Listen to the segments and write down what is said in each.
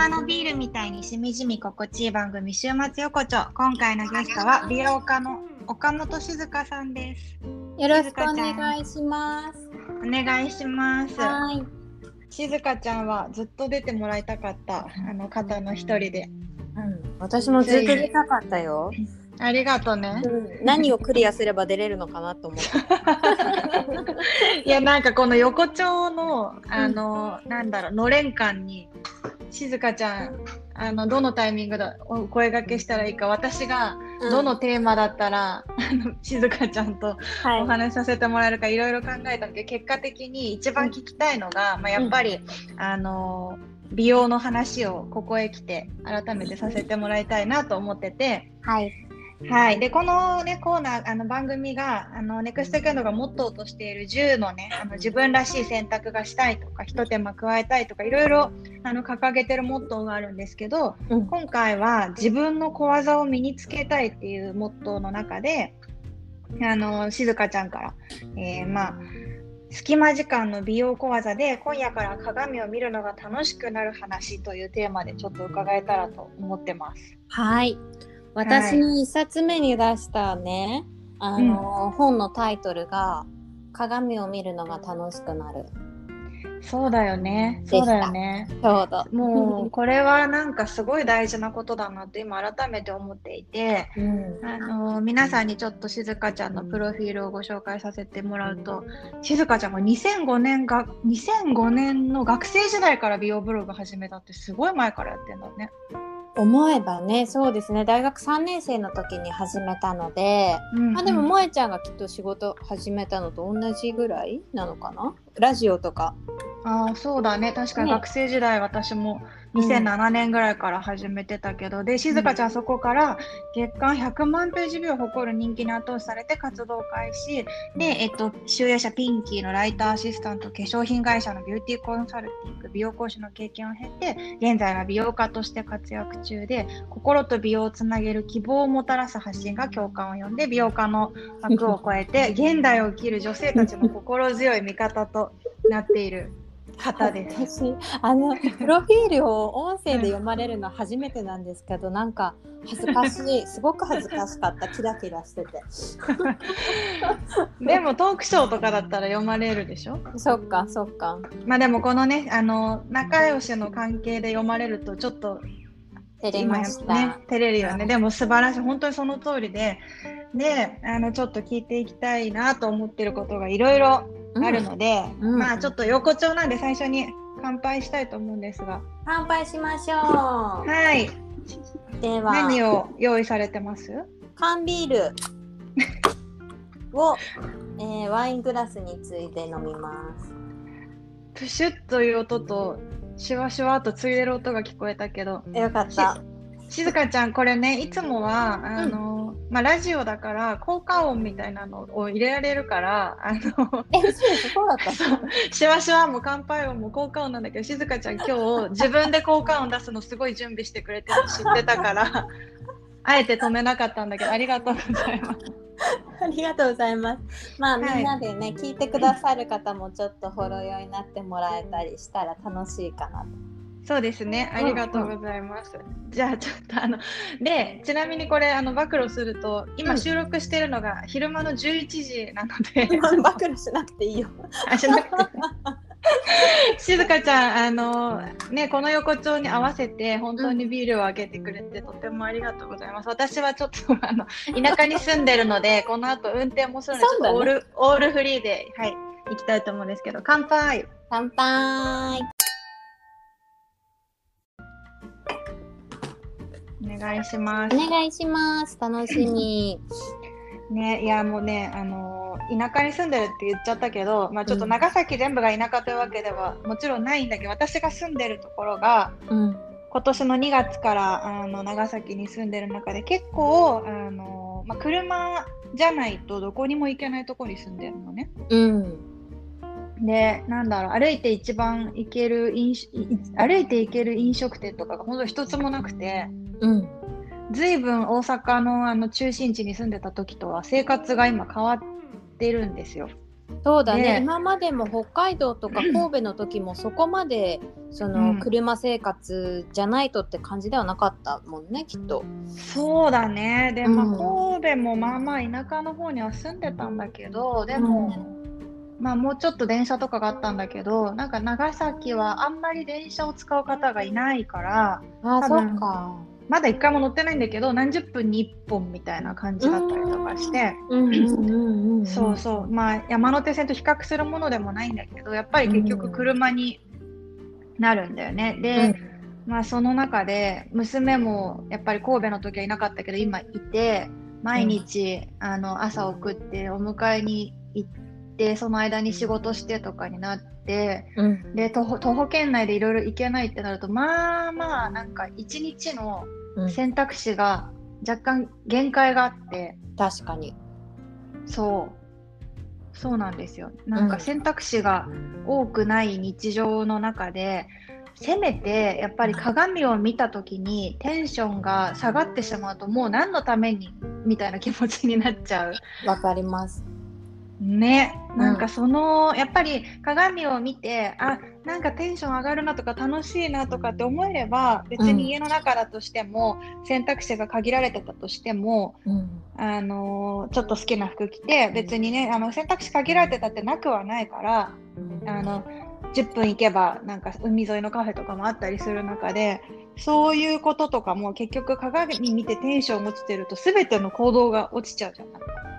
間のビールみたいにしみじみ心地いい番組週末横丁。今回のゲストは美容家の岡本静香さんです。よろしくお願いします。お願いします。はい。静香ちゃんはずっと出てもらいたかったあの方の一人で。うん。私もずっと出たかったよ、ありがとうね。うん、何をクリアすれば出れるのかなと思って。いやなんかこの横丁のあの、なんだろうのれん感に静香ちゃんあのどのタイミングでお声掛けしたらいいか私がどのテーマだったら、あの静香ちゃんとはい。お話しさせてもらえるかいろいろ考えたけど結果的に一番聞きたいのが、まあ、やっぱり、あの美容の話をここへ来て改めてさせてもらいたいなと思ってて。はいはい、でこの、ね、コーナーあの番組があのネクストキャンドがモットーとしている10の,、ね、あの自分らしい選択がしたいとかひと手間加えたいとかいろいろあの掲げてるモットーがあるんですけど、うん。今回は自分の小技を身につけたいっていうモットーの中であの静香ちゃんから、えーまあ隙間時間の美容小技で今夜から鏡を見るのが楽しくなる話というテーマでちょっと伺えたらと思ってます。はい私の一冊目に出したね、あの、本のタイトルが鏡を見るのが楽しくなるそうだよね。そうだよね。ちょうどもうこれはなんかすごい大事なことだなって今改めて思っていて、うんあの皆さんにちょっと静香ちゃんのプロフィールをご紹介させてもらうと、静香ちゃんが2005年が2005年の学生時代から美容ブログ始めたってすごい前からやってんだね。思えばねそうですね。大学3年生の時に始めたので、うんあでも萌えちゃんがきっと仕事始めたのと同じぐらいなのかな？ラジオとか。ああそうだね。確かにね。学生時代私も2007年ぐらいから始めてたけど、で静香ちゃんそこから月間100万ページビューを誇る人気に後押しされて活動開始。で、えっと、集英社ピンキーのライターアシスタント化粧品会社のビューティーコンサルティング美容講師の経験を経て現在は美容家として活躍中で心と美容をつなげる希望をもたらす発信が共感を呼んで美容家の枠を超えて 現代を生きる女性たちの心強い味方となっている方です。私あのプロフィールを音声で読まれるの初めてなんですけどなんか恥ずかしい。すごく恥ずかしかったキラキラしてて。でもトークショーとかだったら読まれるでしょ？そっかそっか。まあでもこのねあの仲良しの関係で読まれるとちょっと照れました、ね照れるよね。でも素晴らしい。本当にその通りで。であのちょっと聞いていきたいなと思ってることがいろいろあるので、うん。まあちょっと横丁なんで最初に乾杯したいと思うんですが。乾杯しましょはい、うでは。何を用意されてます？缶ビール。を、えーワイングラスについで飲みます。プシュッという音とシュワシュワとついでる音が聞こえたけど。よかった静香ちゃんこれねいつもはあの、まあ、ラジオだから効果音みたいなのを入れられるからあのえそうだったシュワシュワも乾杯音も効果音なんだけど静香ちゃん今日自分で効果音出すのすごい準備してくれてるの知ってたから あえて止めなかったんだけどありがとうございます。ありがとうございます。まあ、はいみんなでね、聞いてくださる方もちょっとほろ酔いになってもらえたりしたら楽しいかなと。そうですね。ありがとうございます。じゃあちょっとあのでちなみにこれあの暴露すると今収録してるのが昼間の11時なので、暴露しなくていいよ。あしなくて静香ちゃんあのねこの横丁に合わせて本当にビールをあげてくれてとてもありがとうございます。私はちょっとあの田舎に住んでるのでこの後運転もするのでちょっとオール、オールフリーではい行きたいと思うんですけど乾杯。乾杯。お願いします。お願いします。楽しみ。ね、いやもうね、あのー田舎に住んでるって言っちゃったけど、まあ、ちょっと長崎全部が田舎というわけではもちろんないんだけど私が住んでるところがうん。今年の2月からあの長崎に住んでる中で結構、あのーまあ、車じゃないとどこにも行けないところに住んでるのね。うん。でなんだろう歩いて一番行ける飲歩いて行ける飲食店とかが本当一つもなくて。うん。ずいぶん大阪のあの中心地に住んでた時とは生活が今変わってるんですよ。そうだねで今までも北海道とか 神戸の時もそこまでそのうん車生活じゃないとって感じではなかったもんねきっと。そうだね。で、まあ、うん神戸もまあまあ田舎の方には住んでたんだけど、でも、まあもうちょっと電車とかがあったんだけど、なんか長崎はあんまり電車を使う方がいないから、あそ多分っか。まだ一回も乗ってないんだけど、何十分に一本みたいな感じだったりとかして、うんうんうんうん。そうそう、まあ山手線と比較するものでもないんだけど、やっぱり結局車になるんだよね。で、まあその中で娘もやっぱり神戸の時はいなかったけど今いて毎日、あの朝送ってお迎えに行ってその間に仕事してとかになってうん。で徒歩圏内でいろいろ行けないってなるとまあまあなんか一日のうん選択肢が若干限界があって確かに。そうそうなんですよなんかうん選択肢が多くない日常の中でせめてやっぱり鏡を見た時にテンションが下がってしまうともう何のためにみたいな気持ちになっちゃうわかります。ねなんかその、やっぱり鏡を見てあなんかテンション上がるなとか楽しいなとかって思えれば別に家の中だとしても、選択肢が限られてたとしてもうん。あのーちょっと好きな服着て別にねあの選択肢限られてたってなくはないからあの10分行けばなんか海沿いのカフェとかもあったりする中でそういうこととかも結局鏡見てテンション落ちてると全ての行動が落ちちゃうじゃない。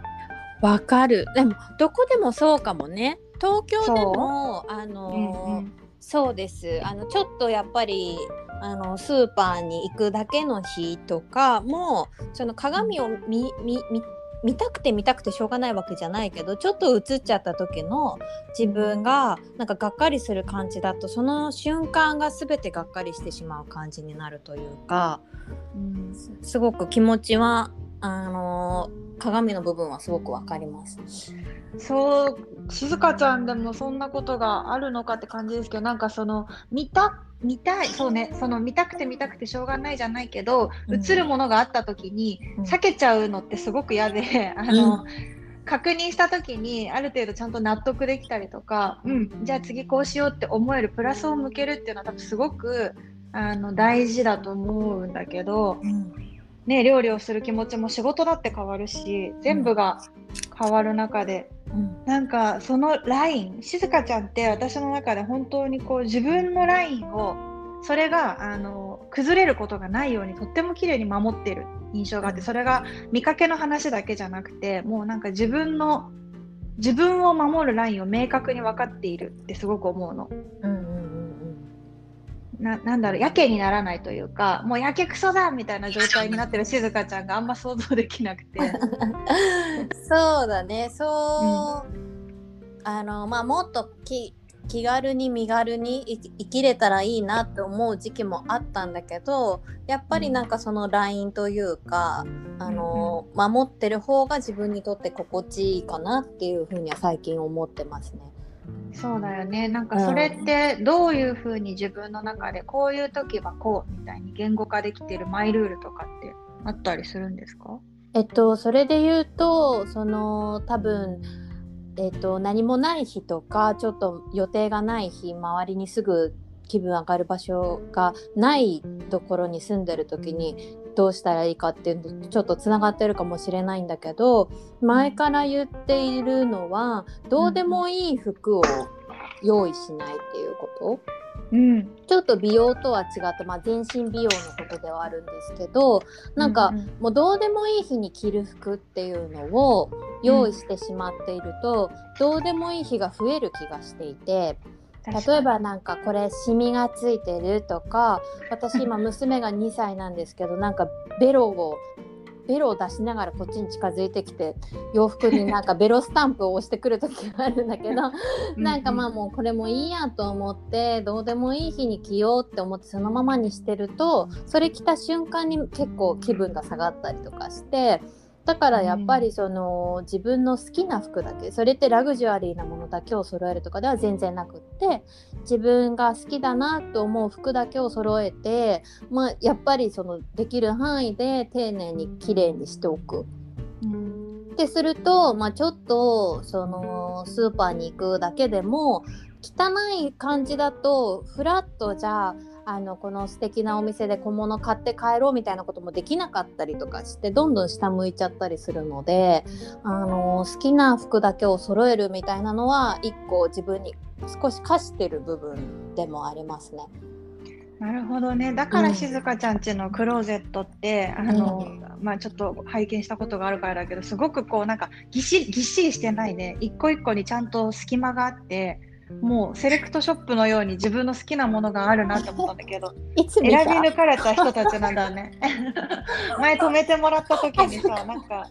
わかる。でもどこでもそうかもね。東京でもあのーうんうん。そうです。あのちょっとやっぱりあのスーパーに行くだけの日とかもその鏡を見見見見たくて見たくてしょうがないわけじゃないけどちょっと映っちゃった時の自分がなんかがっかりする感じだとその瞬間が全てがっかりしてしまう感じになるというかうん。すごく気持ちはあの鏡の部分はすごくわかります。そう静香ちゃんでもそんなことがあるのかって感じですけどなんかその見た見たいそうねその見たくて見たくてしょうがないじゃないけど、うん。映るものがあった時にうん。避けちゃうのってすごく嫌で、あの、確認した時にある程度ちゃんと納得できたりとか、うん、じゃあ次こうしようって思えるプラスを向けるっていうのは多分すごくあの大事だと思うんだけど、うんね、料理をする気持ちも仕事だって変わるし全部が変わる中でうん。なんかそのライン静香ちゃんって私の中で本当にこう自分のラインをそれがあの崩れることがないようにとっても綺麗に守ってる印象があってそれが見かけの話だけじゃなくてもうなんか自分の自分を守るラインを明確に分かっているってすごく思うの。うんななんだろうやけにならないというかもうやけくそだみたいな状態になってる静香ちゃんがあんま想像できなくて。そうだね。そう、あのまあもっとき気軽に身軽に生き生きれたらいいなって思う時期もあったんだけどやっぱりなんかそのラインというか、あの守ってる方が自分にとって心地いいかなっていうふうには最近思ってますね。そうだよね。なんかそれってどういうふうに自分の中でこういう時はこうみたいに言語化できてるマイルールとかってあったりするんですか？えっと、それで言うとその多分、えっと、何もない日とかちょっと予定がない日周りにすぐ気分上がる場所がないところに住んでる時にどうしたらいいかっていうのとちょっとつながってるかもしれないんだけど前から言っているのはどうでもいい服を用意しないっていうこと。うん。ちょっと美容とは違って、まあ、全身美容のことではあるんですけどなんか、もうどうでもいい日に着る服っていうのを用意してしまっていると、どうでもいい日が増える気がしていて例えばなんかこれシミがついてるとか私今娘が2歳なんですけどなんかベロをベロを出しながらこっちに近づいてきて洋服になんかベロスタンプを押してくる時があるんだけどなんかまあもうこれもいいやと思ってどうでもいい日に着ようって思ってそのままにしてるとそれ着た瞬間に結構気分が下がったりとかしてだからやっぱりその自分の好きな服だけそれってラグジュアリーなものだけを揃えるとかでは全然なくって自分が好きだなと思う服だけを揃えてまあやっぱりそのできる範囲で丁寧に綺麗にしておく。うんっってすると、まあ、ちょっとそのスーパーに行くだけでも汚い感じだとフラッとじゃああのこの素敵なお店で小物買って帰ろうみたいなこともできなかったりとかしてどんどん下向いちゃったりするのであの好きな服だけを揃えるみたいなのは一個自分に少し課してる部分でもありますね。なるほどね。だから静香ちゃんちのクローゼットって、うん、あの、まあちょっと拝見したことがあるからだけど、すごくこうなんかぎっしりぎっしりしてないで、一個一個にちゃんと隙間があって、もうセレクトショップのように自分の好きなものがあるなと思ったんだけど選び抜かれた人たちなんだね。前止めてもらった時にさなんか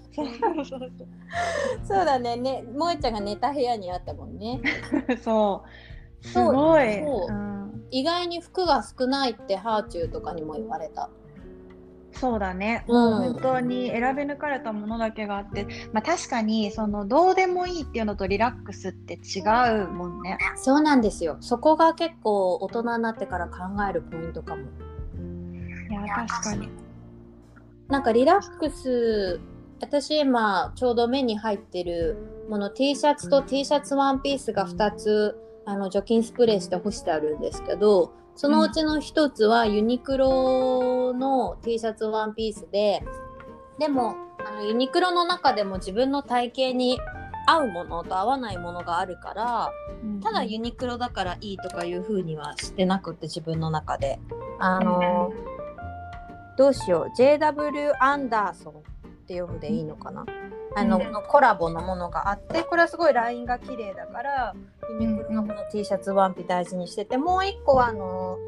そうだね。ね萌ちゃんが寝た部屋にあったもんね。そう。すごい、うん、意外に服が少ないってハーチューとかにも言われたそうだね、うん、本当に選び抜かれたものだけがあって、まあ、確かにそのどうでもいいっていうのとリラックスって違うもんね。そうなんですよ。そこが結構大人になってから考えるポイントかも。いや確かに。なんかリラックス私今ちょうど目に入ってるもの T シャツと T シャツワンピースが2つあの除菌スプレーして干してあるんですけどそのうちの一つはユニクロの T シャツワンピースででもあのユニクロの中でも自分の体型に合うものと合わないものがあるから、ただユニクロだからいいとかいう風にはしてなくって自分の中で。あの、どうしよう。JW アンダーソンって読んでいいのかな、あの、うん、コラボのものがあってこれはすごいラインが綺麗だからユニクロのこの T シャツワンピ大事にしててもう一個はあの、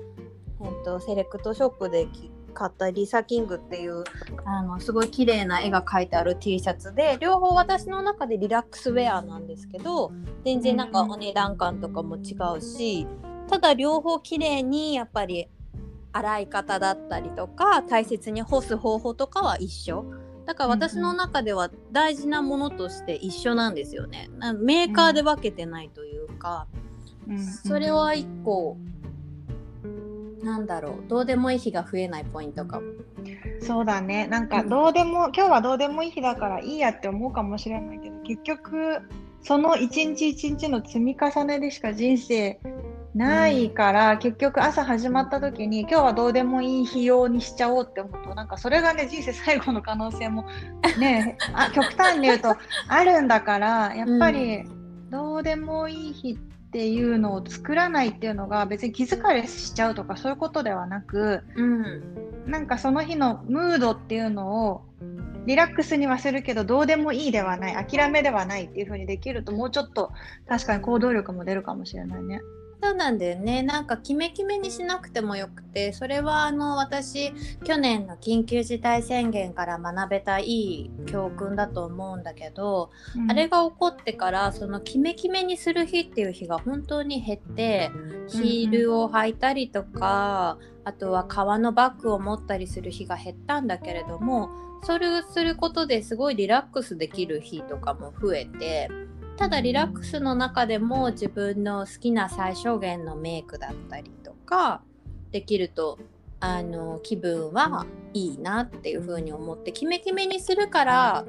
えっと、セレクトショップで買ったリサキングっていうあのすごい綺麗な絵が描いてある T シャツで両方私の中でリラックスウェアなんですけど全然なんかお値段感とかも違うしただ両方綺麗にやっぱり洗い方だったりとか大切に干す方法とかは一緒。だから私の中では大事なものとして一緒なんですよね。メーカーで分けてないというか、うん、それは一個なんだろうどうでもいい日が増えないポイントかも。そうだね。なんかどうでも、うん、今日はどうでもいい日だからいいやって思うかもしれないけど結局その一日一日の積み重ねでしか人生ないから、うん、結局朝始まった時に今日はどうでもいい日用にしちゃおうって思うとなんかそれがね人生最後の可能性もね あ極端に言うとあるんだからやっぱりどうでもいい日っていうのを作らないっていうのが別に気疲れしちゃうとかそういうことではなく、うん、なんかその日のムードっていうのをリラックスにはするけどどうでもいいではない諦めではないっていう風にできるともうちょっと確かに行動力も出るかもしれないね。そうなんだよねなんかキメキメにしなくてもよくてそれはあの私去年の緊急事態宣言から学べたいい教訓だと思うんだけど、うん、あれが起こってからそのキメキメにする日っていう日が本当に減ってヒールを履いたりとか、うん、あとは革のバッグを持ったりする日が減ったんだけれどもそれをすることですごいリラックスできる日とかも増えて。ただリラックスの中でも自分の好きな最小限のメイクだったりとかできるとあの気分はいいなっていう風に思ってキメキメにするから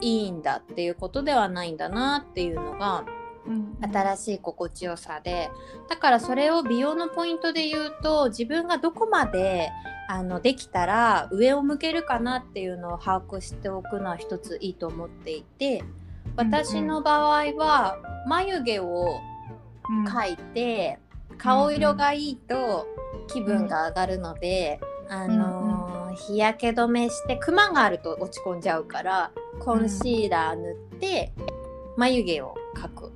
いいんだっていうことではないんだなっていうのが新しい心地よさでだからそれを美容のポイントで言うと自分がどこまであのできたら上を向けるかなっていうのを把握しておくのは一ついいと思っていて私の場合は眉毛を描いて、顔色がいいと気分が上がるので、あのー、日焼け止めしてクマがあると落ち込んじゃうからコンシーラー塗って眉毛を描く。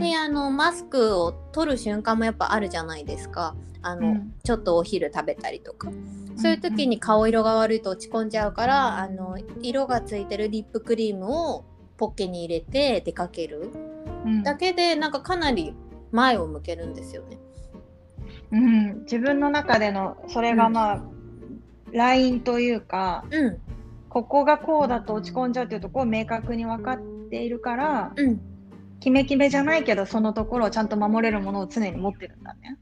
であのマスクを取る瞬間もやっぱあるじゃないですか。あの、うん、ちょっとお昼食べたりとか。そういう時に顔色が悪いと落ち込んじゃうからあの色がついてるリップクリームをポッケに入れて出かける、うん、だけでなんかかなり前を向けるんですよね。うん、自分の中でのそれがまあ、うん、ラインというか、うん、ここがこうだと落ち込んじゃうっていうところを明確に分かっているから、うん、キメキメじゃないけどそのところをちゃんと守れるものを常に持ってるんだね。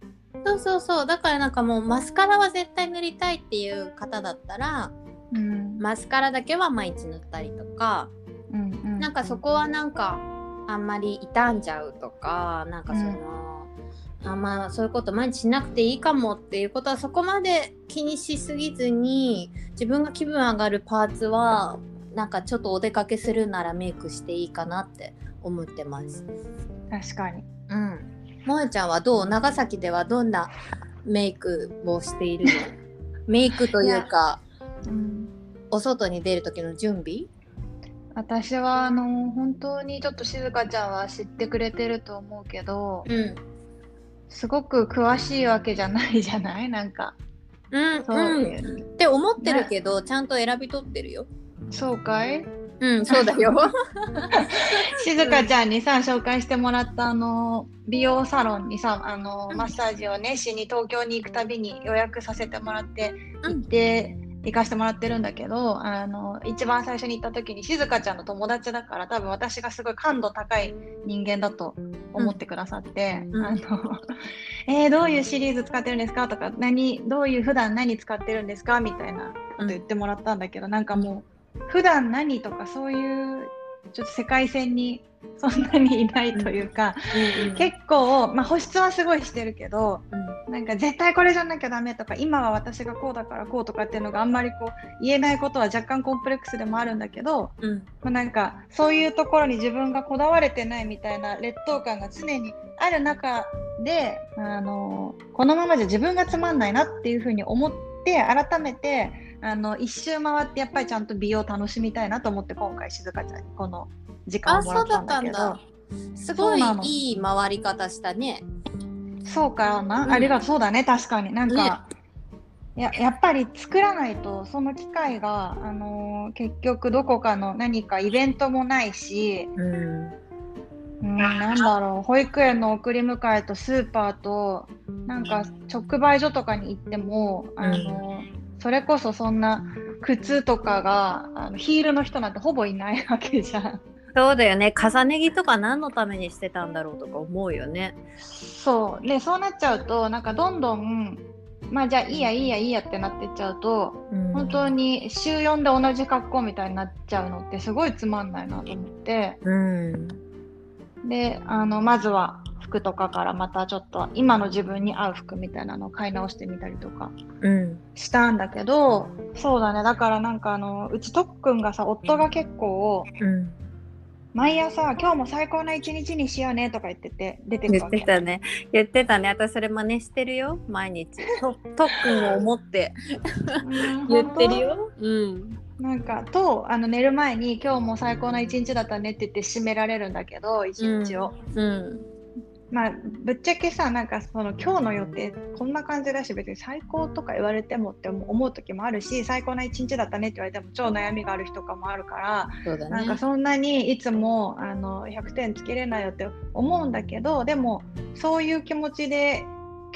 そうそうそう。だからなんかもうマスカラは絶対塗りたいっていう方だったら、うん、マスカラだけは毎日塗ったりとかうんうん。なんかそこはなんかあんまり傷んじゃうとかなんかその、あまあそういうこと毎日しなくていいかもっていうことはそこまで気にしすぎずに自分が気分上がるパーツはなんかちょっとお出かけするならメイクしていいかなって思ってます。確かに。うん。もえちゃんはどう長崎ではどんなメイクをしているの？メイクというかうん。お外に出る時の準備？私はあの本当にちょっと静香ちゃんは知ってくれてると思うけどうん。すごく詳しいわけじゃないじゃない？なんかうん、そう、うん。って思ってるけど、ちゃんと選び取ってるよ。そうかい？うん、そうだよ。静香ちゃんにさ紹介してもらったあの美容サロンにさあのマッサージをねしに東京に行くたびに予約させてもらって行って、行かしてもらってるんだけどあの一番最初に行った時に静香ちゃんの友達だから多分私がすごい感度高い人間だと思ってくださって、うん。あの えーどういうシリーズ使ってるんですか？とか何どういう普段何使ってるんですか？みたいなこと言ってもらったんだけど、なんかもう普段何とかそういうちょっと世界線にそんなにいないというか、結構、まあ、保湿はすごいしてるけどなんか絶対これじゃなきゃダメとか今は私がこうだからこうとかっていうのがあんまりこう言えないことは若干コンプレックスでもあるんだけど、うん、うん、まあ、なんかそういうところに自分がこだわれてないみたいな劣等感が常にある中であのこのままじゃ自分がつまんないなっていうふうに思って改めてあの一周回ってやっぱりちゃんと美容を楽しみたいなと思って今回静香ちゃんにこの時間あ、をもらったんだけど。すごいいい回り方したね。そうかな、うん。ありがとうそうだね確かに。なんか、や。やっぱり作らないとその機会が、あのー結局どこかの何かイベントもないし、うん、うん、なんだろう保育園の送り迎えとスーパーとなんか直売所とかに行っても、あのーそれこそそんな靴とかがあのヒールの人なんてほぼいないわけじゃん。そうだよね。重ね着とか何のためにしてたんだろうとか思うよね。そうでそうなっちゃうとなんかどんどんまあじゃあいいやいいやいいやってなってっちゃうと本当に週4で同じ格好みたいになっちゃうのってすごいつまんないなと思ってうん、であのまずは服とかからまたちょっと今の自分に合う服みたいなのを買い直してみたりとかうん、したんだけどそうだねだからなんかあのうちとっくんがさ夫が結構うん。毎朝今日も最高な一日にしようねとか言ってて出てく言っわけてたね。言ってたね。私それ真似してるよ。毎日。と特訓を思ってうん言ってるよ。うん。なんかとあの寝る前に今日も最高な一日だったねって言って締められるんだけど一日を、うん。まあぶっちゃけさなんかその今日の予定こんな感じだし別に最高とか言われてもって思思う時もあるし最高な一日だったねって言われても超悩みがある日とかもあるから、そうだね。なんかそんなにいつもあの100点つけれないよって思うんだけどでもそういう気持ちで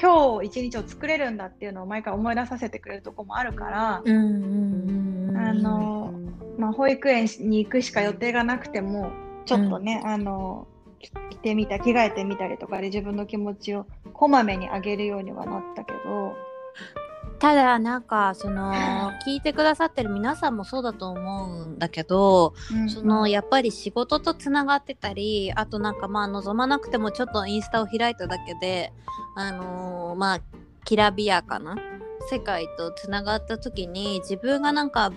今日一日を作れるんだっていうのを毎回思い出させてくれるとこもあるから、うんうんうんうん。あのまあ、保育園に行くしか予定がなくてもちょっとね、あのき着てみた着替えてみたりとかで自分の気持ちをこまめに上げるようにはなったけど、ただなんかその 聞いてくださってる皆さんもそうだと思うんだけど、うんそのやっぱり仕事とつながってたりあとなんかまあ望まなくてもちょっとインスタを開いただけであのーまあきらびやかな世界とつながった時に自分がなんか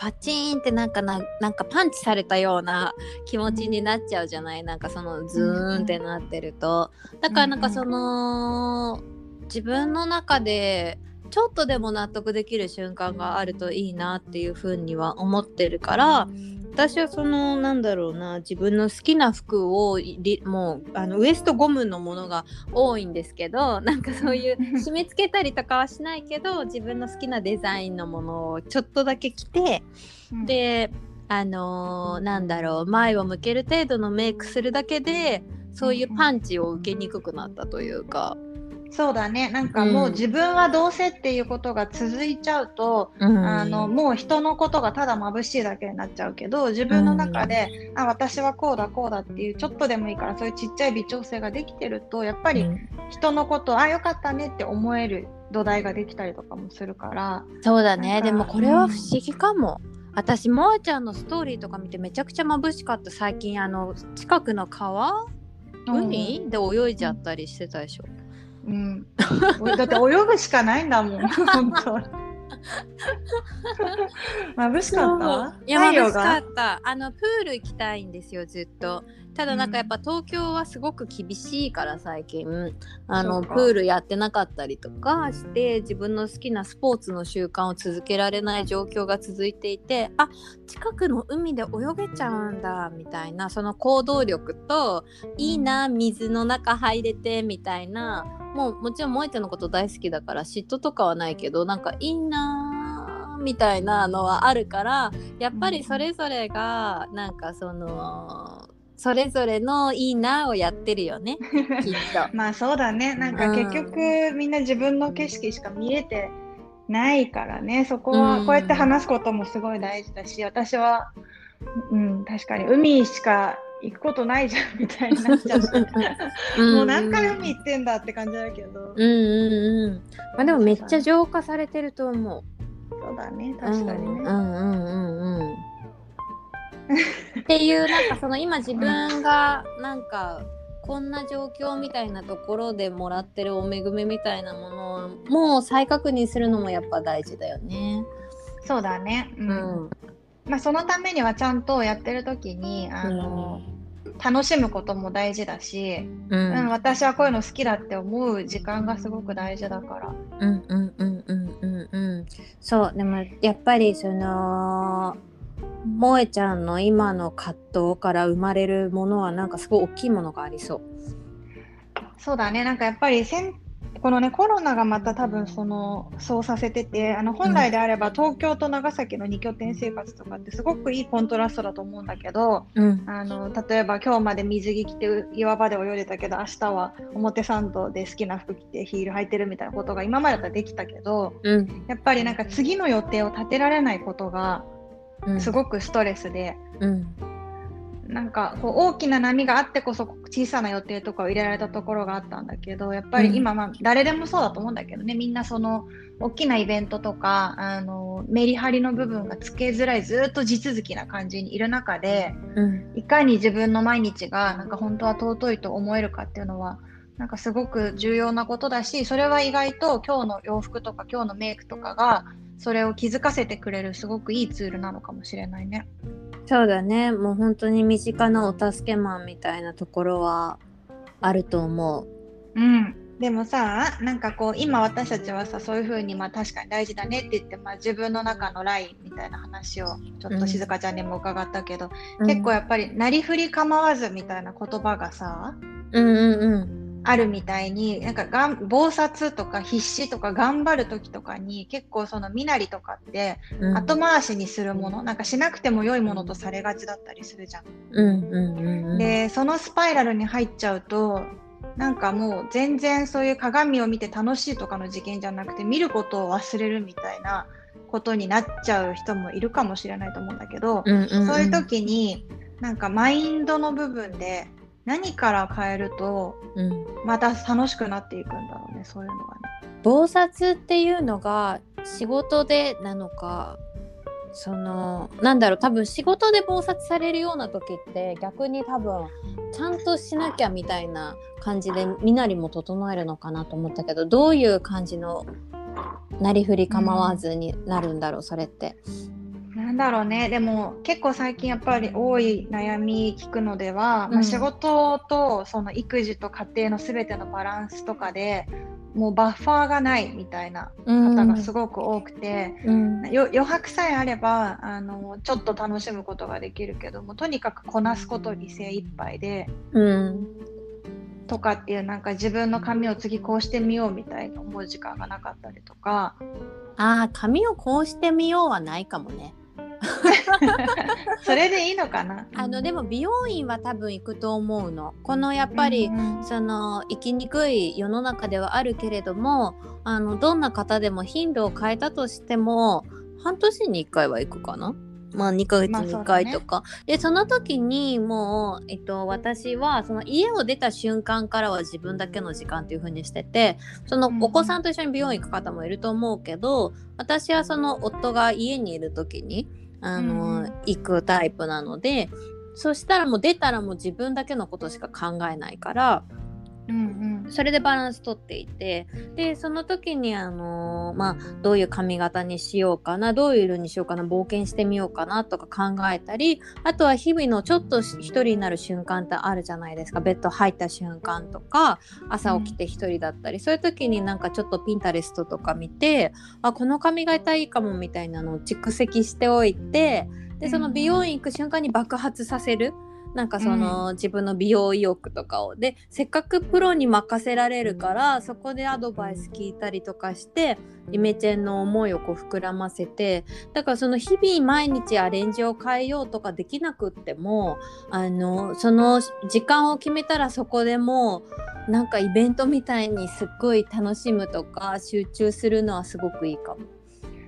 パチーンってなんかななんかパンチされたような気持ちになっちゃうじゃない？なんかそのズーンってなってると。だからなんかその自分の中でちょっとでも納得できる瞬間があるといいなっていうふうには思ってるから私はそのなんだろうな自分の好きな服をりもうあのウエストゴムのものが多いんですけど なんかそういう 締め付けたりとかはしないけど自分の好きなデザインのものをちょっとだけ着てうんであのーなんだろう前を向ける程度のメイクするだけでそういうパンチを受けにくくなったというか。そうだね。なんかもううん自分はどうせっていうことが続いちゃうと、あのもう人のことがただ眩しいだけになっちゃうけど自分の中で、あ私はこうだこうだっていうちょっとでもいいからそういうちっちゃい微調整ができてるとやっぱりうん。人のことあよかったねって思える土台ができたりとかもするからそうだね。でもこれは不思議かも、私もーちゃんのストーリーとか見てめちゃくちゃ眩しかった。最近あの近くの川？海、で泳いじゃったりしてたでしょ。うん、だって泳ぐしかないんだもん。本当 眩しかった？いや眩しかった。あのプール行きたいんですよずっとただなんかやっぱ東京はすごく厳しいから最近。あのプールやってなかったりとかして自分の好きなスポーツの習慣を続けられない状況が続いていてあ近くの海で泳げちゃうんだみたいなその行動力といいな水の中入れてみたいなもうもちろん萌ちゃんのこと大好きだから嫉妬とかはないけどなんかいいなみたいなのはあるからやっぱりそれぞれがなんかそのそれぞれのいいなをやってるよね。きっと。まあそうだね。なんか結局、うん、みんな自分の景色しか見えてないからね。そこはこうやって話すこともすごい大事だし、私はうん確かに。海しか行くことないじゃんみたいになっちゃって。もう何回海行ってんだって感じだけど。うんうんうん。まあでもめっちゃ浄化されてると思う。そうだね。確かにねうんうんうんうんっていうなんかその今自分がなんかこんな状況みたいなところでもらってるお恵みみたいなものをもう再確認するのもやっぱ大事だよね。そうだね、うん、うん、まあ、そのためにはちゃんとやってる時にあの、うん、楽しむことも大事だし、うん、うん、私はこういうの好きだって思う時間がすごく大事だから。うんうんうんうんうんうん。そうでもやっぱりその萌えちゃんの今の葛藤から生まれるものはなんかすごい大きいものがありそう。そうだね。なんかやっぱりせんこのねコロナがまた多分そのそうさせててあの本来であれば東京と長崎の2拠点生活とかってすごくいいコントラストだと思うんだけど、うん、あの例えば今日まで水着着て岩場で泳いでたけど明日は表参道で好きな服着てヒール履いてるみたいなことが今までだったらできたけど、うん、やっぱりなんか次の予定を立てられないことがすごくストレスで、うん、なんかこう大きな波があってこそ小さな予定とかを入れられたところがあったんだけどやっぱり今、まあ、誰でもそうだと思うんだけどね。みんなその大きなイベントとかあのメリハリの部分がつけづらいずっと地続きな感じにいる中で、うん、いかに自分の毎日がなんか本当は尊いと思えるかっていうのはなんかすごく重要なことだしそれは意外と今日の洋服とか今日のメイクとかがそれを気づかせてくれるすごくいいツールなのかもしれないね。そうだね。もう本当に身近なお助けマンみたいなところはあると思う。うん。でもさなんかこう今私たちはさそういうふうにまあ確かに大事だねって言って、まあ、自分の中のラインみたいな話をちょっと静香ちゃんにも伺ったけど、うん、結構やっぱりなりふり構わずみたいな言葉がさ、うんうんうんあるみたいになんかがん暴殺とか必死とか頑張る時とかに結構その身なりとかって後回しにするもの、うん、なんかしなくても良いものとされがちだったりするじゃん。うんうんうんうん、でそのスパイラルに入っちゃうとなんかもう全然そういう鏡を見て楽しいとかの事件じゃなくて見ることを忘れるみたいなことになっちゃう人もいるかもしれないと思うんだけど、うんうんうん、そういう時になんかマインドの部分で何から変えると、うん、また楽しくなっていくんだろうねそういうのがね。暴殺っていうのが仕事でなのかそのなんだろう多分仕事で暴殺されるような時って逆に多分ちゃんとしなきゃみたいな感じで身なりも整えるのかなと思ったけどどういう感じのなりふり構わずになるんだろう、うん、それって。なんだろうね。でも結構最近やっぱり多い悩み聞くのでは、うん、まあ、仕事とその育児と家庭の全てのバランスとかでもうバッファーがないみたいな方がすごく多くて、うん、余白さえあればあのちょっと楽しむことができるけどもとにかくこなすことに精一杯で、うん、とかっていうなんか自分の髪を次こうしてみようみたいに思う時間がなかったりとか。ああ髪をこうしてみようはないかもね。それでいいのかな？あのでも美容院は多分行くと思うの。このやっぱり、うん。うん、その生きにくい世の中ではあるけれどもあのどんな方でも頻度を変えたとしても半年に1回は行くかな？まあ2ヶ月に1回とか、まあね、でその時にもう、えっと、私はその家を出た瞬間からは自分だけの時間っていう風にしててそのお子さんと一緒に美容院行く方もいると思うけど私はその夫が家にいる時にあの、うん。行くタイプなのでそしたらもう出たらもう自分だけのことしか考えないからうんそれでバランスとっていてでその時にあのまあどういう髪型にしようかなどういう色にしようかな冒険してみようかなとか考えたりあとは日々のちょっと一人になる瞬間ってあるじゃないですか。ベッド入った瞬間とか朝起きて一人だったり、そういう時になんかちょっとピンタレストとか見てあこの髪型いいかもみたいなのを蓄積しておいてでその美容院行く瞬間に爆発させる。なんかその、自分の美容意欲とかを。でせっかくプロに任せられるからそこでアドバイス聞いたりとかしてイメチェンの思いをこう膨らませてだからその日々毎日アレンジを変えようとかできなくってもあのその時間を決めたらそこでもうなんかイベントみたいにすっごい楽しむとか集中するのはすごくいいかも。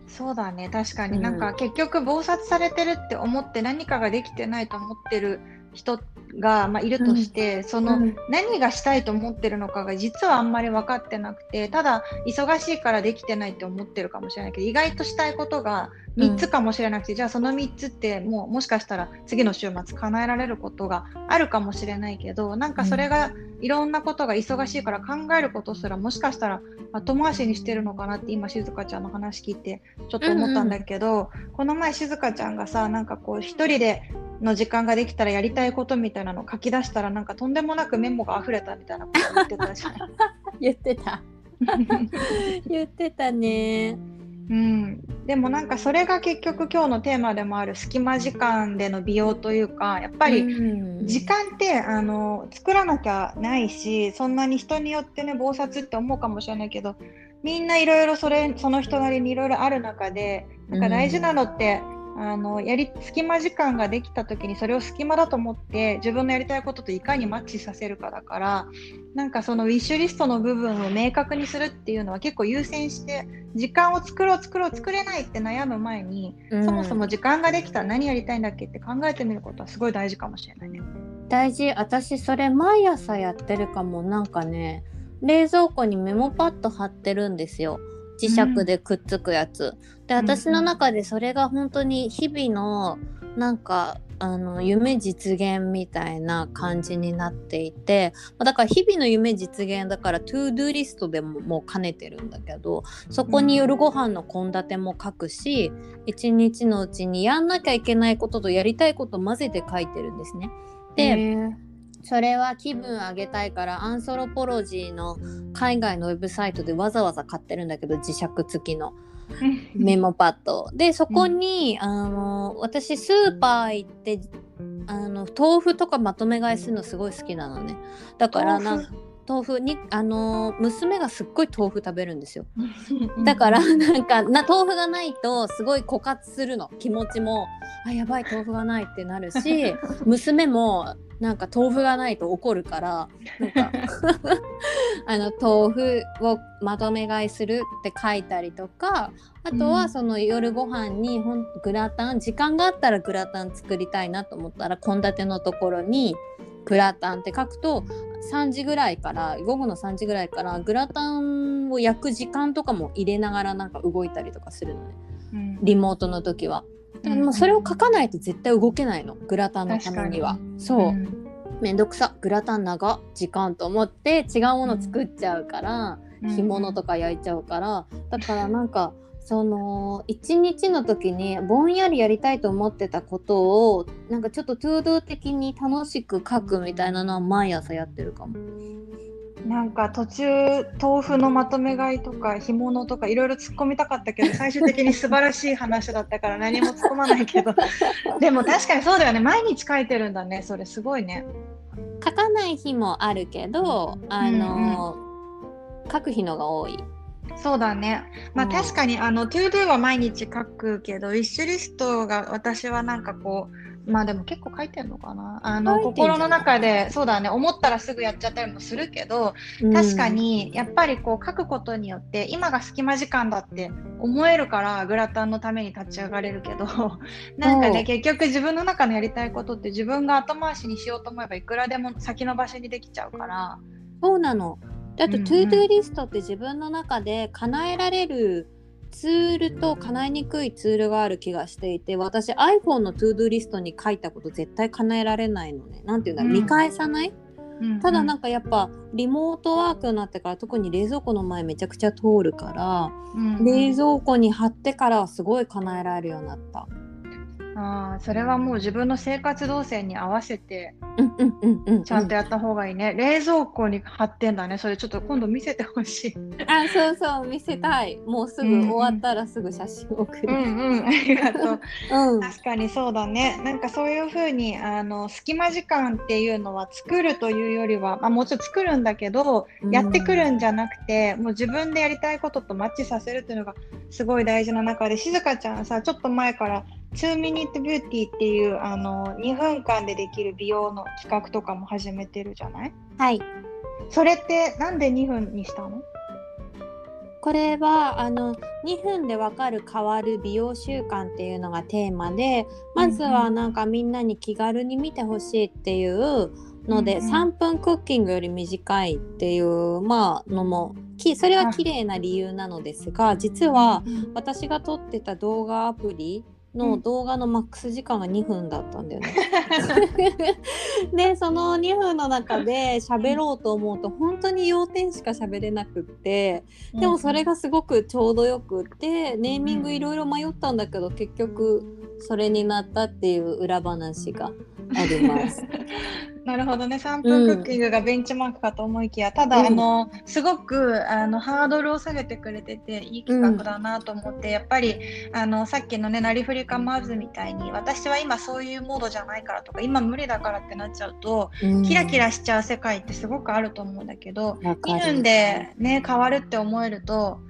そうだね。確かに、うん。なんか結局忙殺されてるって思って何かができてないと思ってる人が、まあ、いるとして、その、うん。何がしたいと思ってるのかが実はあんまり分かってなくてただ忙しいからできてないって思ってるかもしれないけど意外としたいことが3つかもしれなくて、じゃあその3つってもうもしかしたら次の週末叶えられることがあるかもしれないけどなんかそれがいろんなことが忙しいから考えることすらもしかしたら後回しにしてるのかなって今静香ちゃんの話聞いてちょっと思ったんだけど、この前静香ちゃんがさなんかこう一人での時間ができたらやりたいことみたいなのを書き出したらなんかとんでもなくメモが溢れたみたいなこと言ってたじゃない。言ってた言ってたね。うん、でもなんかそれが結局今日のテーマでもある隙間時間での美容というかやっぱりうん時間ってあの作らなきゃないしそんなに人によってね忙殺って思うかもしれないけどみんないろいろそれその人なりにいろいろある中でなんか大事なのって、あのやり隙間時間ができた時にそれを隙間だと思って自分のやりたいことといかにマッチさせるかだからなんかそのウィッシュリストの部分を明確にするっていうのは結構優先して時間を作ろう作ろう作れないって悩む前に、うん。そもそも時間ができたら何やりたいんだっけって考えてみることはすごい大事かもしれないね。大事。私それ毎朝やってるかも。なんかね冷蔵庫にメモパッド貼ってるんですよ磁石でくっつくやつ、でうん私の中でそれが本当に日々のなんかあの夢実現みたいな感じになっていてまあだから日々の夢実現だから to-do リストでももう兼ねてるんだけどそこに夜ご飯の献立も書くし一日のうちにやんなきゃいけないこととやりたいこと混ぜて書いてるんですね。で、それは気分上げたいから Anthropologie の海外のウェブサイトでわざわざ買ってるんだけど磁石付きの。メモパッド。でそこに、あの私スーパー行ってあの豆腐とかまとめ買いするのすごい好きなのね。だからなん豆腐にあの娘がすっごい豆腐食べるんですよ。うん。だからなんかな豆腐がないとすごい枯渇するの。気持ちもあやばい豆腐がないってなるし 娘もなんか豆腐がないと怒るからなんか あの豆腐をまとめ買いするって書いたりとかあとうん。はその夜ご飯にほんグラタン時間があったらグラタン作りたいなと思ったら献立のところにグラタンって書くと3時ぐらいから午後の3時ぐらいからグラタンを焼く時間とかも入れながらなんか動いたりとかするのね。うん。リモートの時は。でもうそれを書かないと絶対動けないの。グラタンのためには。そう、うん。めんどくさ。グラタン長時間と思って違うもの作っちゃうから、干物とか焼いちゃうから。だからなんかその一日の時にぼんやりやりたいと思ってたことをなんかちょっと to-do 的に楽しく書くみたいなのは毎朝やってるかも。なんか途中豆腐のまとめ買いとか干物とかいろいろ突っ込みたかったけど 最終的に素晴らしい話だったから何も突っ込まないけど。でも確かにそうだよね。毎日書いてるんだね。それすごいね。書かない日もあるけどあの、書く日のが多い。そうだね。まあうん。確かにあの ToDo は毎日書くけどウィッシュリストが私はなんかこうまあでも結構書いてんのかな。あの心の中でそうだね。思ったらすぐやっちゃったりもするけどうん。確かにやっぱりこう書くことによって今が隙間時間だって思えるからグラタンのために立ち上がれるけど なんかね結局自分の中のやりたいことって自分が後回しにしようと思えばいくらでも先延ばしにできちゃうから。そうなの。であと、うんうん。トゥードゥーリストって自分の中で叶えられるツールと叶えにくいツールがある気がしていて私 iPhone の to-do リストに書いたこと絶対叶えられないのね。なんていうんだろう、見返さない、ただなんかやっぱリモートワークになってから特に冷蔵庫の前めちゃくちゃ通るから、うんうん、冷蔵庫に貼ってからはすごい叶えられるようになった。ああ、それはもう自分の生活動線に合わせて、ちゃんとやった方がいいね。冷蔵庫に貼ってんだね。それちょっと今度見せてほしい。あ、そうそう、見せたい。もうすぐ終わったらすぐ写真送る。うんうん、ありがとう。うん、確かにそうだね。なんかそういうふうにあの隙間時間っていうのは作るというよりは、まあ、もちろん作るんだけど、やってくるんじゃなくて、もう自分でやりたいこととマッチさせるっていうのがすごい大事な中で、静香ちゃんさ、ちょっと前から2ミニットビューティーっていうあの2分間でできる美容の企画とかも始めてるじゃない？はい。それってなんで2分にしたの？これはあの2分でわかる変わる美容習慣っていうのがテーマでまずはなんかみんなに気軽に見てほしいっていうので、うんうん、3分クッキングより短いっていうまあのもそれは綺麗な理由なのですが実は私が撮ってた動画アプリの動画のマックス時間が2分だったんだよね。でその2分の中で喋ろうと思うと本当に要点しか喋れなくってでもそれがすごくちょうどよくってネーミングいろいろ迷ったんだけど結局それになったっていう裏話があります。なるほどね。3分クッキングがベンチマークかと思いきや、うん、ただ、あのすごくあのハードルを下げてくれてていい企画だなと思って、うん、やっぱりあのさっきのねなりふり構わずみたいに私は今そういうモードじゃないからとか今無理だからってなっちゃうと、うん、キラキラしちゃう世界ってすごくあると思うんだけど2分でね変わるって思えると。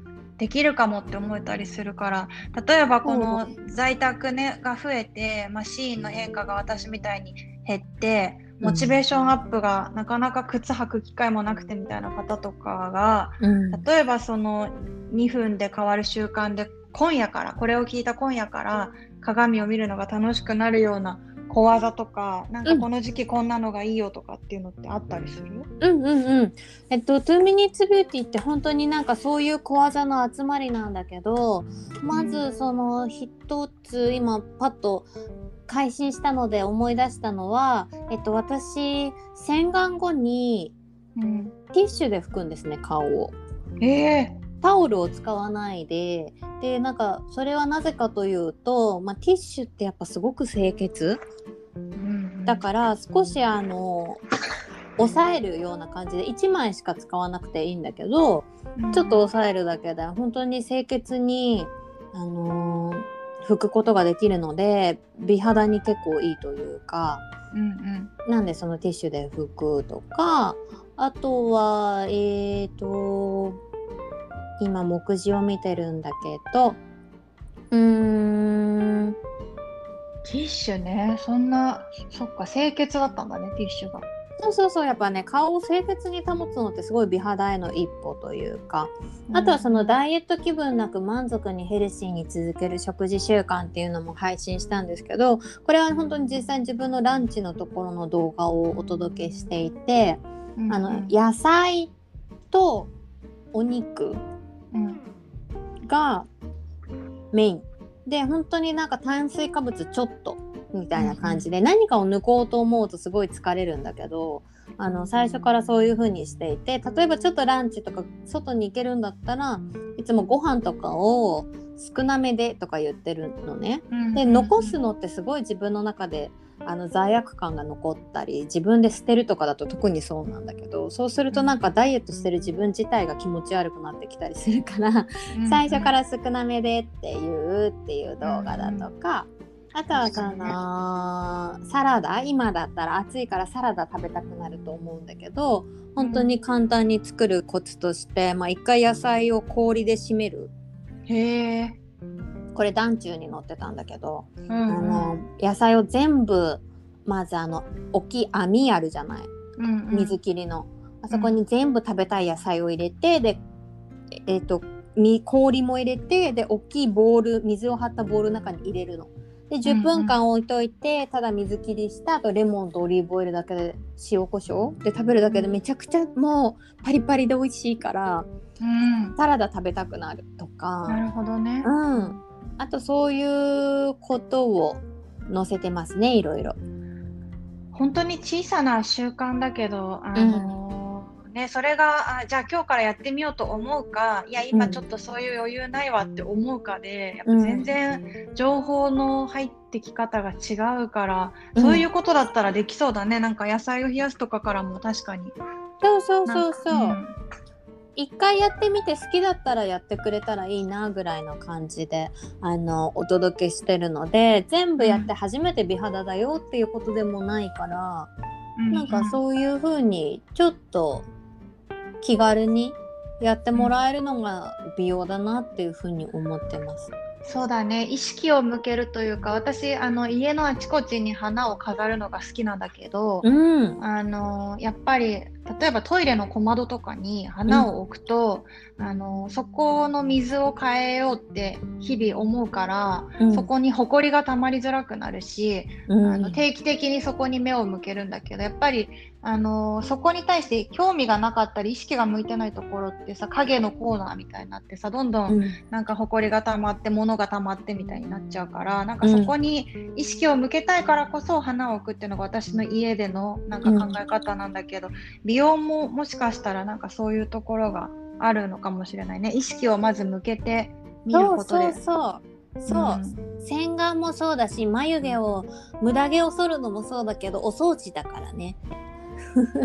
できるかもって思えたりするから例えばこの在宅、ね、が増えて、まあ、シーンの変化が私みたいに減ってモチベーションアップがなかなか靴履く機会もなくてみたいな方とかが、うん、例えばその2分で変わる習慣で今夜からこれを聞いた今夜から鏡を見るのが楽しくなるような小技とかなんかこの時期こんなのがいいよとかっていうのってあったりする、うんうんうん。えっと2 minutes beauty って本当になんかそういう小技の集まりなんだけどまずその一つ今パッと配信したので思い出したのは、えっと、私洗顔後に、うん、ティッシュで拭くんですね顔を。えータオルを使わないででなんかそれはなぜかというと、まあ、ティッシュってやっぱすごく清潔、うん、だから少しあの抑えるような感じで1枚しか使わなくていいんだけど、うん、ちょっと抑えるだけで本当に清潔に、あのー拭くことができるので美肌に結構いいというか、うんうん、なんでそのティッシュで拭くとかあとはえっ、ー、と今目次を見てるんだけど。うーん。ティッシュね。そんなそっか清潔だったんだねティッシュが。そうそうそう。やっぱね顔を清潔に保つのってすごい美肌への一歩というか、あとはそのダイエット気分なく満足にヘルシーに続ける食事習慣っていうのも配信したんですけどこれは本当に実際に自分のランチのところの動画をお届けしていて、うんうん、あの野菜とお肉がメイン。で本当になんか炭水化物ちょっとみたいな感じで、何かを抜こうと思うとすごい疲れるんだけどあの最初からそういう風にしていて例えばちょっとランチとか外に行けるんだったらいつもご飯とかを少なめでとか言ってるのね。で残すのってすごい自分の中であの罪悪感が残ったり自分で捨てるとかだと特にそうなんだけどそうするとなんかダイエットしてる自分自体が気持ち悪くなってきたりするから最初から少なめでっていうっていう動画だとか、あとはそのサラダ今だったら暑いからサラダ食べたくなると思うんだけど本当に簡単に作るコツとして、まあ、一回野菜を氷で締める。へえこれ団中に載ってたんだけど、うん。うん、あの野菜を全部まずあの大きい網あるじゃない、うんうん、水切りの。あそこに全部食べたい野菜を入れてでえっ、ー、と氷も入れてで大きいボール水を張ったボールの中に入れるの。で10分間置いといて、ただ水切りしたあとレモンとオリーブオイルだけで塩コショウ？で食べるだけでめちゃくちゃもうパリパリで美味しいから、うん。サラダ食べたくなるとか、なるほどね。うん、あとそういうことを載せてますねいろいろ。本当に小さな習慣だけど、あのーね、それがあじゃあ今日からやってみようと思うかいや今ちょっとそういう余裕ないわって思うかで、やっぱ全然情報の入ってき方が違うから、うん。そういうことだったらできそうだね。なんか野菜を冷やすとかからも確かに。そうそうそうそう。一回やってみて好きだったらやってくれたらいいなぐらいの感じであのお届けしてるので全部やって初めて美肌だよっていうことでもないから、うん。なんかそういう風にちょっと気軽にやってもらえるのが美容だなっていう風に思ってます。そうだね。意識を向けるというか私あの家のあちこちに花を飾るのが好きなんだけど、うん、あのやっぱり例えばトイレの小窓とかに花を置くと、あのそこの水を変えようって日々思うから、うん。そこにほこりがたまりづらくなるし、うん。あの定期的にそこに目を向けるんだけどやっぱりあのそこに対して興味がなかったり意識が向いてないところってさ影のコーナーみたいになってさどんどんうん。なんか埃が溜まって物が溜まってみたいになっちゃうからなんかそこに意識を向けたいからこそ花を置くっていうのが私の家でのなんか考え方なんだけど、美容ももしかしたらなんかそういうところがあるのかもしれないね。意識をまず向けて見ることで。そうそうそう、洗顔もそうだし眉毛を無駄毛を剃るのもそうだけどお掃除だからね。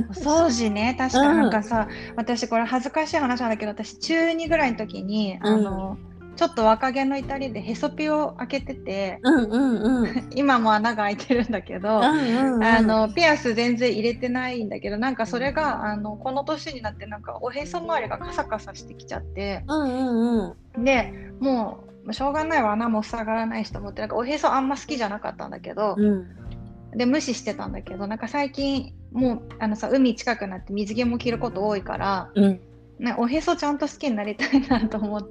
お掃除ね。確かなんかさ、私これ恥ずかしい話なんだけど私中2ぐらいの時に、あのちょっと若気の至りでへそピを開けててうんうんうん。今も穴が開いてるんだけど、うんうんうんあのピアス全然入れてないんだけどなんかそれがあのこの年になってなんかおへそ周りがカサカサしてきちゃってうんうんうん。でもうしょうがないわ穴も塞がらないしと思ってなんかおへそあんま好きじゃなかったんだけど、うんで無視してたんだけどなんか最近もうあのさ海近くなって水着も着ること多いから、うん。ね、おへそちゃんと好きになりたいなと思って。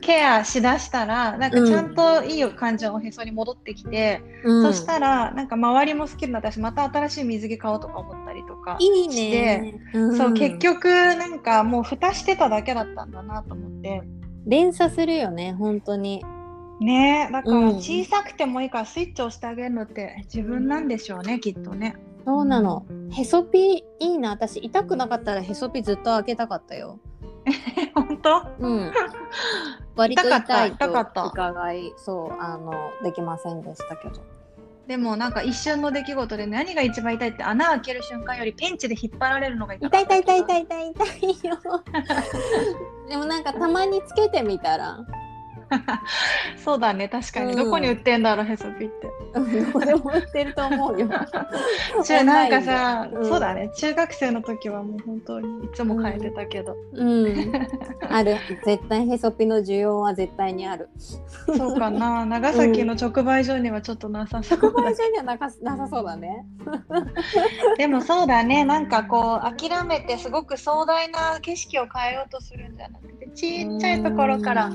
ケアしだしたらなんかちゃんといい感じのおへそに戻ってきて。うんそしたらなんか周りも好きになったしまた新しい水着買おうとか思ったりとかいいしてね。んそう結局なんかもう蓋してただけだったんだなと思って連鎖するよね本当に。ねだからうん小さくてもいいからスイッチを押してあげるのって自分なんでしょうねきっとね。そうなの。へそピいいな私痛くなかったらへそピずっと開けたかったよ。本当？うん。割と痛かった痛いと痛かった伺いそうあのできませんでしたけど。でもなんか一瞬の出来事で何が一番痛いって穴開ける瞬間よりペンチで引っ張られるのが痛い痛い痛い痛い痛い痛いよ。でもなんかたまにつけてみたら。そうだね確かに、うんどこに売ってんだろうへそピって。うんどこでも売ってると思うよ。中なんかさ、うんそうだね中学生の時はもう本当にいつも変えてたけど、うん。ある絶対へそピの需要は絶対にある。そうかな長崎の直売所にはちょっとなさそうだ直売所にはなかなさそうだね。でもそうだねなんかこう諦めてすごく壮大な景色を変えようとするんじゃなくてちっちゃいところから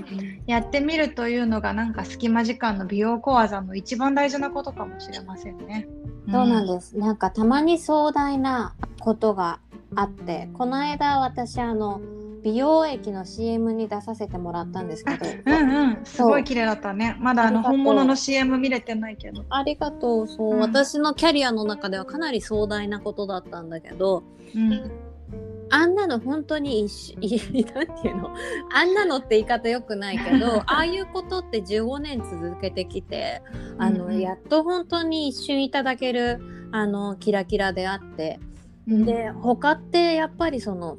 やってみるというのがなんか隙間時間の美容講座の一番大事なことかもしれませんね。そうなんです。なんかたまに壮大なことがあって、この間私あの美容液の CM に出させてもらったんですけど、うんうん、すごい綺麗だったね。まだあの本物の CM 見れてないけど。ありがとう。そう、うん私のキャリアの中ではかなり壮大なことだったんだけど、うん、あんなの本当に一瞬、いなんていうの、あんなのって言い方よくないけど、ああいうことって15年続けてきて、あの、うん。うんやっと本当に一瞬いただけるあのキラキラであって、うん。で他ってやっぱりその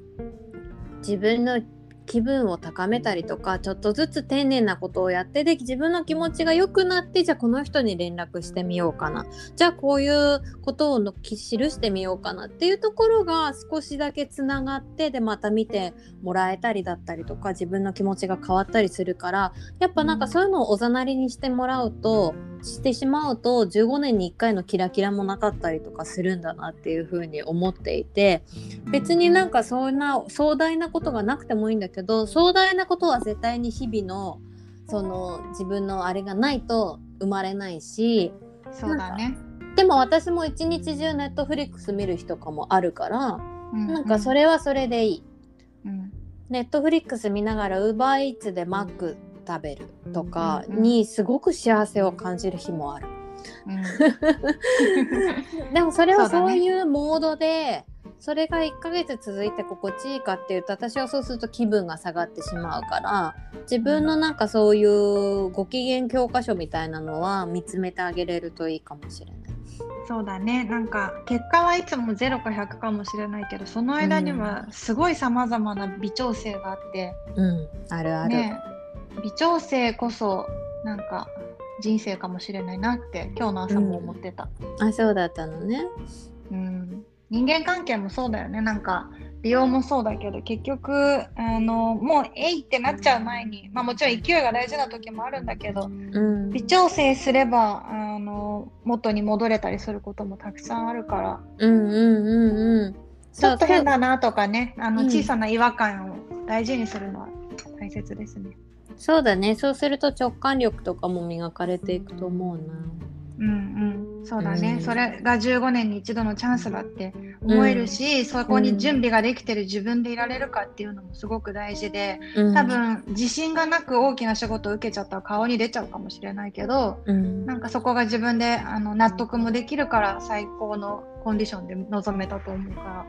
自分の気分を高めたりとかちょっとずつ丁寧なことをやってで自分の気持ちが良くなってじゃあこの人に連絡してみようかな。じゃあこういうことをの記してみようかな。っていうところが少しだけつながってでまた見てもらえたりだったりとか自分の気持ちが変わったりするからやっぱなんかそういうのをおざなりにしてもらうとしてしまうと15年に1回のキラキラもなかったりとかするんだなっていうふうに思っていて別になんかそんな壮大なことがなくてもいいんだけど壮大なことは絶対に日々のその自分のあれがないと生まれないしそうだね。でも私も一日中ネットフリックス見る日とかもあるから、なんかそれ、れはそれでいい。うん。ネットフリックス見ながらウーバーイーツでマック食べるとかうんうん。にすごく幸せを感じる日もある。うん。でもそれはそういうモードでそれが1ヶ月続いて心地いいかっていうと私はそうすると気分が下がってしまうから自分のなんかそういうご機嫌教科書みたいなのは見つめてあげれるといいかもしれない。そうだね。なんか結果はいつも0か100かもしれないけどその間にはすごいさまざまな微調整があって、うん、あるある。ね。微調整こそなんか人生かもしれないなって今日の朝も思ってた、あそうだったのね。うん人間関係もそうだよねなんか美容もそうだけど結局あのもうえいってなっちゃう前に、まあ、もちろん勢いが大事な時もあるんだけどうん微調整すればあの元に戻れたりすることもたくさんあるからうんうんうんうん。ちょっと変だ。だなとかねあのうん小さな違和感を大事にするのは大切ですね。そうだね。そうすると直感力とかも磨かれていくと思うな。うんうん、そうだね、うん。それが15年に一度のチャンスだって思えるし、そこに準備ができてる自分でいられるかっていうのもすごく大事でうん。多分自信がなく大きな仕事を受けちゃったら顔に出ちゃうかもしれないけどうん。なんかそこが自分であの納得もできるから最高のコンディションで臨めたと思うから。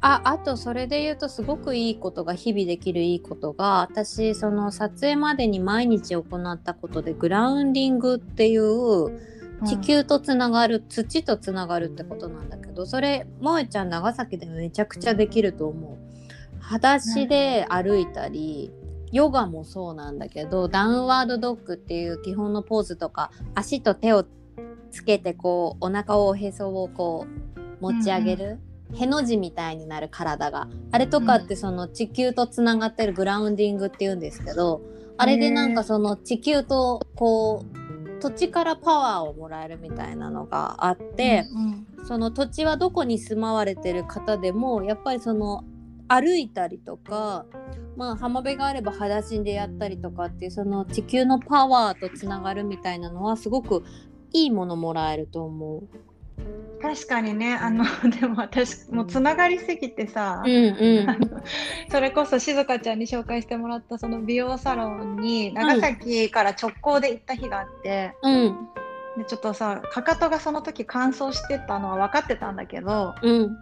ああとそれで言うとすごくいいことが日々できるいいことが私その撮影までに毎日行ったことでグラウンディングっていう地球とつながる、土とつながるってことなんだけどそれ萌ちゃん長崎でめちゃくちゃできると思う。裸足で歩いたり、ヨガもそうなんだけどダウンワードドッグっていう基本のポーズとか足と手をつけてこうお腹をおへそをこう持ち上げる、への字みたいになる体があれとかってその地球とつながってるグラウンディングっていうんですけどあれでなんかその地球とこう土地からパワーをもらえるみたいなのがあって、うんその土地はどこに住まわれてる方でもやっぱりその歩いたりとか、まあ、浜辺があれば裸足でやったりとかっていうその地球のパワーとつながるみたいなのはすごくいいものもらえると思う。確かにねあの でも私もうつながりすぎてさ、うんうん。それこそ静香ちゃんに紹介してもらったその美容サロンに長崎から直行で行った日があって、うん。でちょっとさかかとがその時乾燥してたのは分かってたんだけど、うん。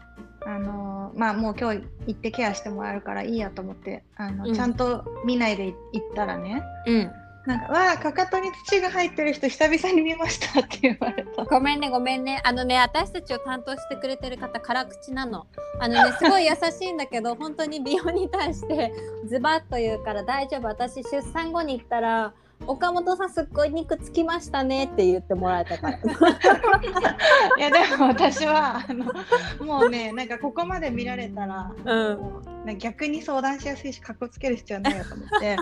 あのまあもう今日行ってケアしてもらえるからいいやと思ってあの、うん。ちゃんと見ないで行ったらねうんなんか「わあかかとに土が入ってる人久々に見ました」って言われた。ごめんねごめんね。あのね私たちを担当してくれてる方辛口なの。あのねすごい優しいんだけど 本当に美容に対してズバッと言うから大丈夫。私出産後に行ったら岡本さんすっごい肉つきましたねって言ってもらえたから。いやでも私はあのもうねなんかここまで見られたら、うん。逆に相談しやすいしかっこつける必要ないよと思って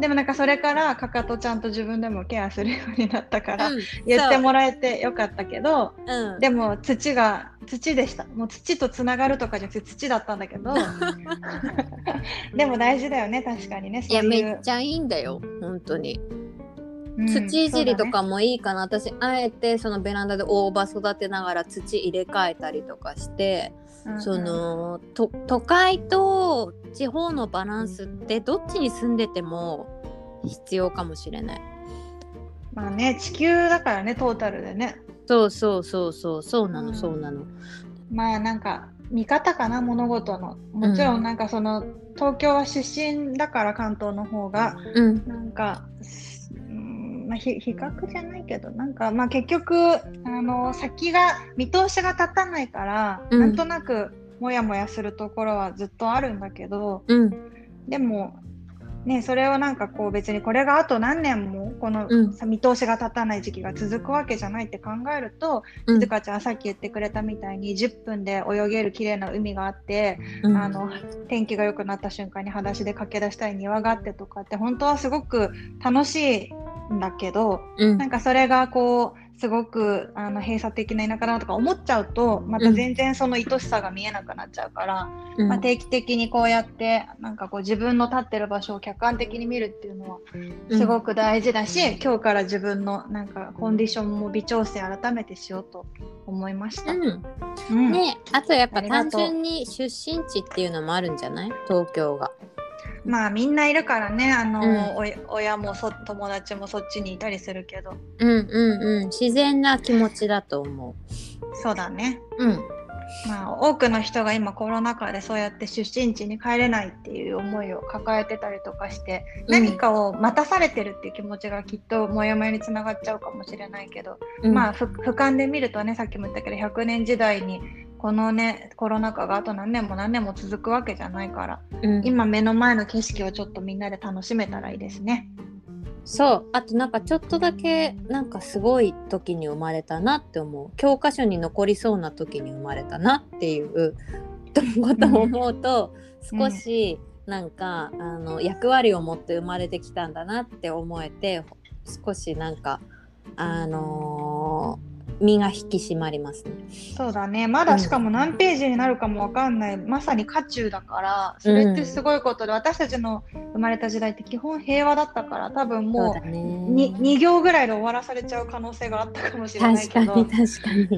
でもなんかそれからかかとちゃんと自分でもケアするようになったから、うん言ってもらえてよかったけどう。ん。でも土が土でした。もう土とつながるとかじゃなくて土だったんだけど。でも大事だよね確かにねいやそういう。めっちゃいいんだよ本当に。うん土いじりとかもいいかな、私あえてそのベランダで大葉育てながら土入れ替えたりとかして、そのと都会と地方のバランスってどっちに住んでても必要かもしれない。まあね地球だからねトータルでね。そうそうそうそう。そうなのうん。そうなの。まあなんか見方かな物事の。もちろんなんかその、東京は出身だから関東の方がうん。なんか、うんまあ、ひ比較じゃないけどなんかまあ結局あの先が見通しが立たないから、うん。なんとなくモヤモヤするところはずっとあるんだけどうん。でもねそれをなんかこう別にこれがあと何年もこの、見通しが立たない時期が続くわけじゃないって考えると、うん。静香ちゃんさっき言ってくれたみたいに10分で泳げる綺麗な海があって、うん。あの天気が良くなった瞬間に裸足で駆け出したい庭があってとかって本当はすごく楽しいんだけどうん。なんかそれがこうすごくあの閉鎖的な田舎だなとか思っちゃうとまた全然その愛しさが見えなくなっちゃうから、うん、まあ、定期的にこうやってなんかこう自分の立ってる場所を客観的に見るっていうのはすごく大事だし、うん、今日から自分のなんかコンディションも微調整改めてしようと思いました。うん、ねあとやっぱ単純に出身地っていうのもあるんじゃない？東京が。まあみんないるからねあの、うん、親もそ友達もそっちにいたりするけど。うんうんうん。自然な気持ちだと思う。そうだね。うん。まあ多くの人が今コロナ禍でそうやって出身地に帰れないっていう思いを抱えてたりとかして、うん、何かを待たされてるっていう気持ちがきっとモヤモヤにつながっちゃうかもしれないけど、うん、まあ俯瞰で見るとねさっきも言ったけど100年時代にこのねコロナ禍があと何年も何年も続くわけじゃないから、うん、今目の前の景色をちょっとみんなで楽しめたらいいですね。そう。あとなんかちょっとだけなんかすごい時に生まれたなって思う。教科書に残りそうな時に生まれたなっていうことを思うと、うん、少しなんか、うん、あの役割を持って生まれてきたんだなって思えて少しなんかあのー身が引き締まりますね。そうだね。まだしかも何ページになるかもわかんない、うん、まさに渦中だからそれってすごいことで、うん、私たちの生まれた時代って基本平和だったから多分もうう、ね、2, 行ぐらいで終わらされちゃう可能性があったかもしれないけど。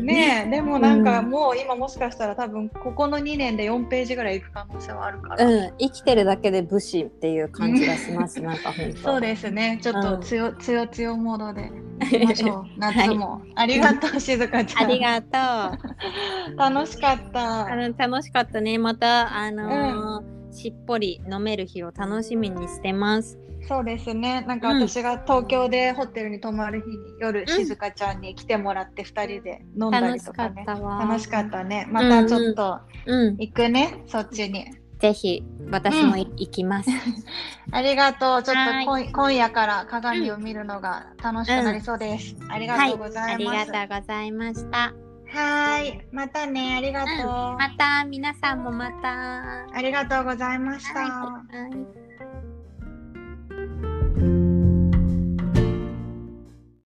ねでもなんかもう今もしかしたら多分ここの2年で4ページぐらいいく可能性はあるから、うん、生きてるだけで武士っていう感じがしますなんか本当。そうですね。ちょっと強、うん、強強モードでいきましょう。夏も、はい、ありがとう静香ちゃん。ありがとう。楽しかった。あの楽しかったね。またあのーうん、しっぽり飲める日を楽しみにしてます。そうですね。なんか私が東京でホテルに泊まる日に夜、うん、静香ちゃんに来てもらって2人で飲んだりとかね。楽しかったね。またちょっと行くね、うんうん、そっちに。ぜひ私も、行きます。ありがとう。ちょっと今夜から鏡を見るのが楽しくなりそうです。うん、ありがとうございます、はい、ありがとうございました。はい、またね、ありがとう。うん、また皆さんもまた。ありがとうございました。はい